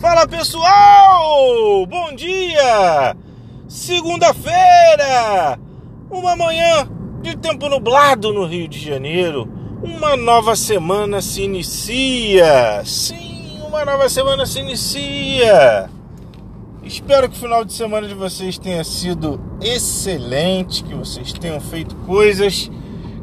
Fala pessoal! Bom dia! Segunda-feira! Uma manhã de tempo nublado no Rio de Janeiro. Uma nova semana se inicia. Sim, uma nova semana se inicia. Espero que o final de semana de vocês tenha sido excelente, que vocês tenham feito coisas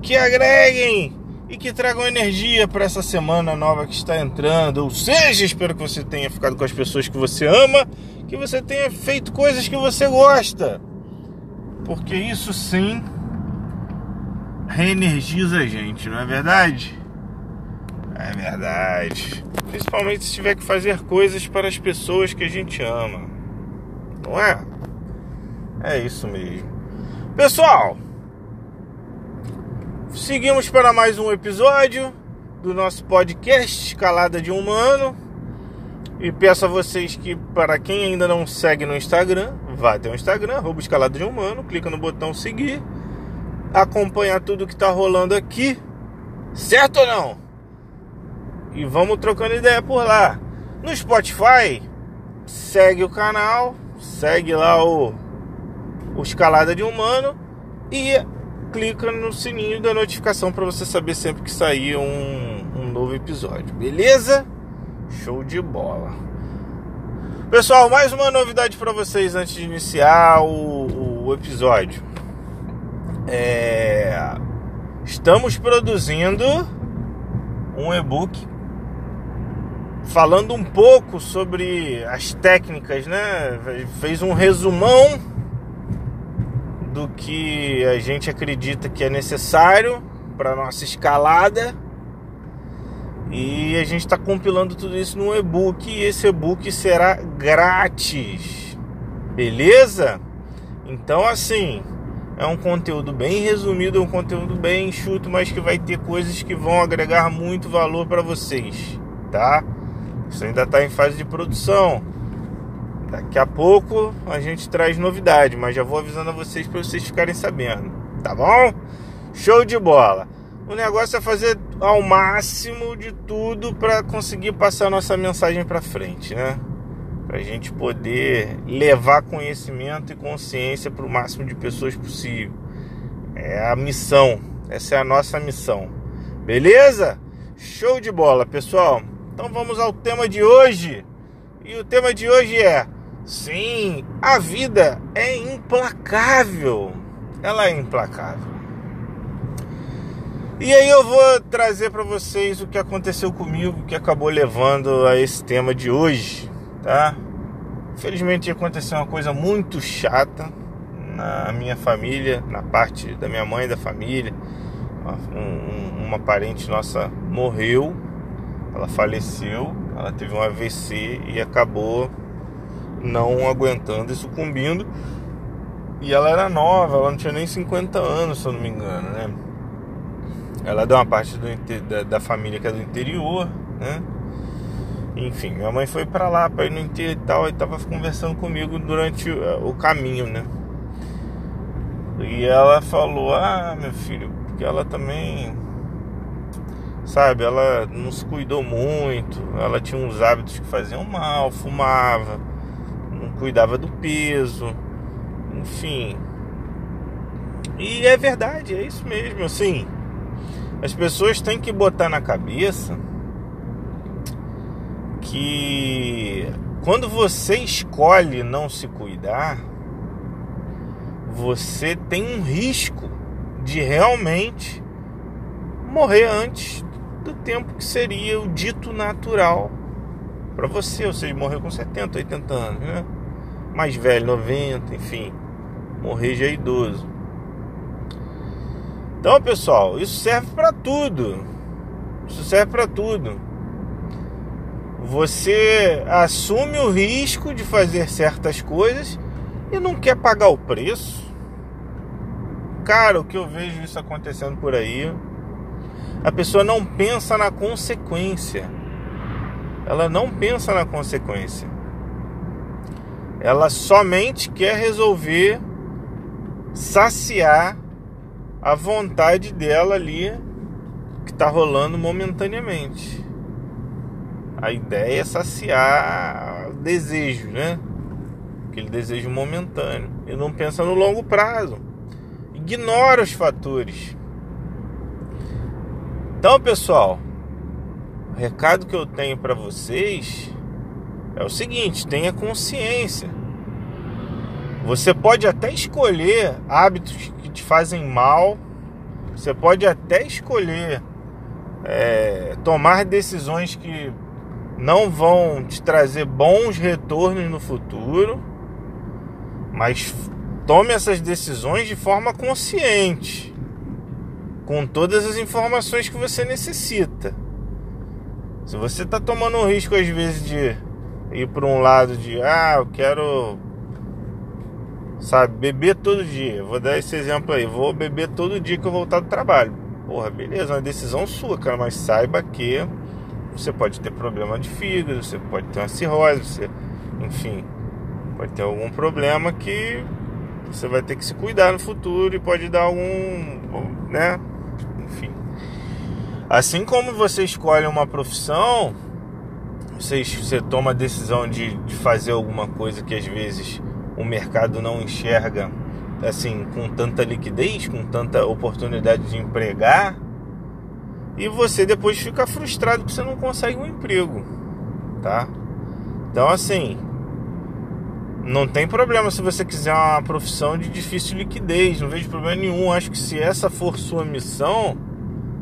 que agreguem e que tragam energia para essa semana nova que está entrando. Ou seja, espero que você tenha ficado com as pessoas que você ama, que você tenha feito coisas que você gosta. Porque isso sim reenergiza a gente, não é verdade? É verdade. Principalmente se tiver que fazer coisas para as pessoas que a gente ama. Não é? É isso mesmo. Pessoal, Seguimos para mais um episódio do nosso podcast Escalada de Humano. E peço a vocês que, para quem ainda não segue no Instagram, vá até o Instagram, arroba Escalada de Humano, clica no botão seguir, acompanhar tudo que está rolando aqui, certo ou não? E vamos trocando ideia por lá. No Spotify, segue o canal, segue lá o, o Escalada de Humano e clica no sininho da notificação para você saber sempre que sair um, um novo episódio, beleza? Show de bola. Pessoal, mais uma novidade para vocês antes de iniciar o, o episódio. É, estamos produzindo um e-book falando um pouco sobre as técnicas, né? Fez um resumão do que a gente acredita que é necessário para nossa escalada. E a gente está compilando tudo isso num e-book e esse e-book será grátis. Beleza? Então assim, é um conteúdo bem resumido, é um conteúdo bem enxuto, mas que vai ter coisas que vão agregar muito valor para vocês, tá? Isso ainda está em fase de produção. Daqui a pouco a gente traz novidade, mas já vou avisando a vocês para vocês ficarem sabendo, tá bom? Show de bola. O negócio é fazer ao máximo de tudo para conseguir passar nossa mensagem para frente, né? Para a gente poder levar conhecimento e consciência para o máximo de pessoas possível. É a missão, essa é a nossa missão. Beleza? Show de bola, pessoal. Então vamos ao tema de hoje. E o tema de hoje é Sim, a vida é implacável. Ela é implacável. E aí eu vou trazer para vocês o que aconteceu comigo que acabou levando a esse tema de hoje, tá? Infelizmente aconteceu uma coisa muito chata na minha família, na parte da minha mãe da família. Um, uma parente nossa morreu, ela faleceu, ela teve um AVC e acabou não aguentando e sucumbindo. E ela era nova, ela não tinha nem 50 anos, se eu não me engano, né? Ela é de uma parte do, da, da família que é do interior, né? Enfim, minha mãe foi para lá para ir no interior e tal, e tava conversando comigo durante o, o caminho, né? E ela falou: Ah, meu filho, porque ela também, sabe, ela não se cuidou muito, ela tinha uns hábitos que faziam mal, fumava, cuidava do peso, enfim. E é verdade, é isso mesmo, assim. As pessoas têm que botar na cabeça que quando você escolhe não se cuidar, você tem um risco de realmente morrer antes do tempo que seria o dito natural para você, ou seja, morrer com 70, 80 anos, né? Mais velho, 90, enfim, morrer já é idoso. Então, pessoal, isso serve para tudo. Isso serve para tudo. Você assume o risco de fazer certas coisas e não quer pagar o preço. Cara, o que eu vejo isso acontecendo por aí, a pessoa não pensa na consequência. Ela não pensa na consequência. Ela somente quer resolver saciar a vontade dela ali que está rolando momentaneamente. A ideia é saciar desejo, né? Aquele desejo momentâneo. E não pensa no longo prazo. Ignora os fatores. Então, pessoal, o recado que eu tenho para vocês é o seguinte: tenha consciência. Você pode até escolher hábitos que te fazem mal, você pode até escolher é, tomar decisões que não vão te trazer bons retornos no futuro, mas tome essas decisões de forma consciente, com todas as informações que você necessita. Se você está tomando um risco às vezes de ir para um lado de ah, eu quero sabe, beber todo dia. Vou dar esse exemplo aí, vou beber todo dia que eu voltar do trabalho. Porra, beleza, é uma decisão sua, cara, mas saiba que você pode ter problema de fígado, você pode ter uma cirrose, você, enfim, pode ter algum problema que você vai ter que se cuidar no futuro e pode dar algum, né? Enfim. Assim como você escolhe uma profissão, você, você toma a decisão de, de fazer alguma coisa que às vezes o mercado não enxerga assim com tanta liquidez, com tanta oportunidade de empregar, e você depois fica frustrado porque você não consegue um emprego, tá? Então assim, não tem problema se você quiser uma profissão de difícil liquidez, não vejo problema nenhum. Acho que se essa for sua missão,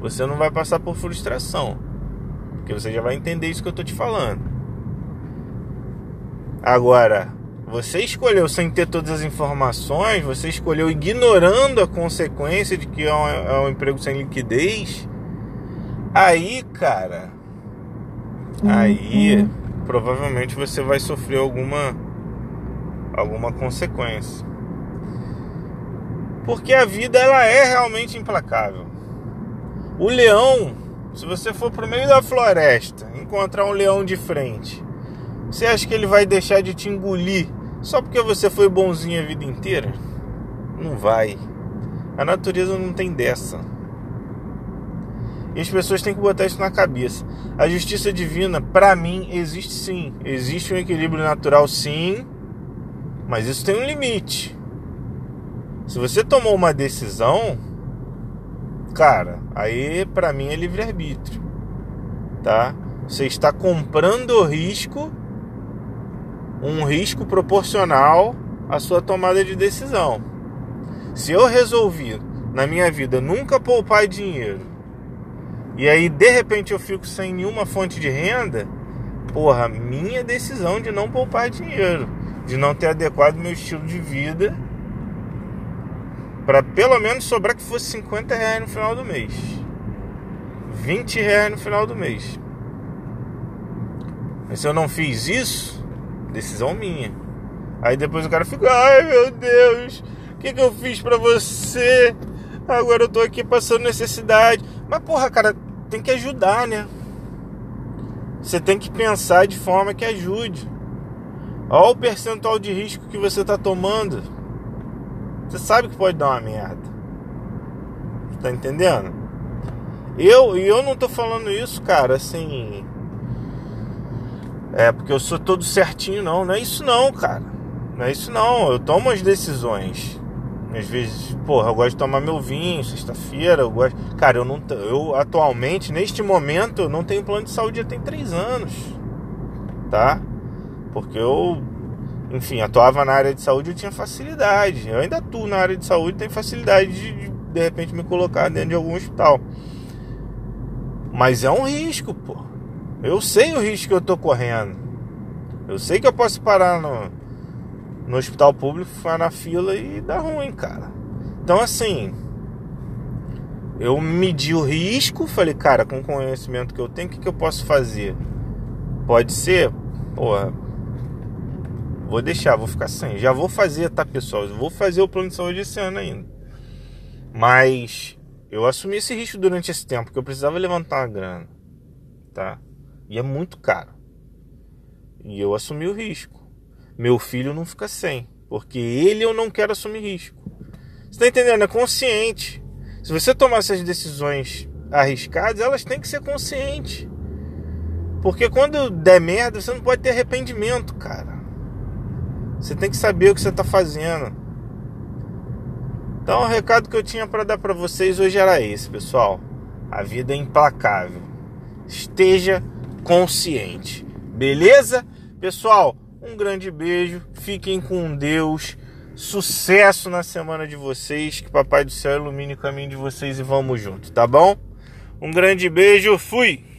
você não vai passar por frustração. Porque você já vai entender isso que eu tô te falando. Agora, você escolheu sem ter todas as informações, você escolheu ignorando a consequência de que é um, é um emprego sem liquidez. Aí, cara, aí uhum. provavelmente você vai sofrer alguma alguma consequência. Porque a vida ela é realmente implacável. O leão, se você for pro meio da floresta, encontrar um leão de frente, você acha que ele vai deixar de te engolir só porque você foi bonzinho a vida inteira? Não vai. A natureza não tem dessa. E as pessoas têm que botar isso na cabeça. A justiça divina, para mim, existe sim. Existe um equilíbrio natural, sim. Mas isso tem um limite. Se você tomou uma decisão, cara, aí para mim é livre-arbítrio. Tá? Você está comprando risco, um risco proporcional à sua tomada de decisão. Se eu resolvi na minha vida nunca poupar dinheiro, e aí de repente eu fico sem nenhuma fonte de renda, porra, minha decisão de não poupar dinheiro de não ter adequado meu estilo de vida para pelo menos sobrar que fosse 50 reais no final do mês. 20 reais no final do mês. Mas se eu não fiz isso, decisão minha. Aí depois o cara fica, ai meu Deus, o que, que eu fiz para você? Agora eu tô aqui passando necessidade. Mas porra, cara, tem que ajudar, né? Você tem que pensar de forma que ajude. Olha o percentual de risco que você está tomando. Você sabe que pode dar uma merda. Tá entendendo? Eu, e eu não tô falando isso, cara, assim. É porque eu sou todo certinho, não. Não é isso, não, cara. Não é isso, não. Eu tomo as decisões. Às vezes, porra, eu gosto de tomar meu vinho, sexta-feira, eu gosto. Cara, eu não. Eu atualmente, neste momento, eu não tenho plano de saúde já tem três anos. Tá? Porque eu, enfim, atuava na área de saúde e tinha facilidade. Eu ainda atuo na área de saúde tenho facilidade de, de, de repente, me colocar dentro de algum hospital. Mas é um risco, pô. Eu sei o risco que eu tô correndo. Eu sei que eu posso parar no, no hospital público, ficar na fila e dar ruim, cara. Então, assim, eu medi o risco, falei, cara, com o conhecimento que eu tenho, o que, que eu posso fazer? Pode ser, porra, Vou deixar, vou ficar sem. Já vou fazer, tá, pessoal? vou fazer o plano de saúde esse ano ainda. Mas eu assumi esse risco durante esse tempo, porque eu precisava levantar uma grana, tá? E é muito caro. E eu assumi o risco. Meu filho não fica sem, porque ele eu não quero assumir risco. Você tá entendendo? É consciente. Se você tomar essas decisões arriscadas, elas têm que ser conscientes. Porque quando der merda, você não pode ter arrependimento, cara. Você tem que saber o que você tá fazendo. Então, o recado que eu tinha para dar para vocês hoje era esse, pessoal. A vida é implacável. Esteja consciente. Beleza? Pessoal, um grande beijo. Fiquem com Deus. Sucesso na semana de vocês. Que Papai do Céu ilumine o caminho de vocês e vamos junto, tá bom? Um grande beijo. Fui!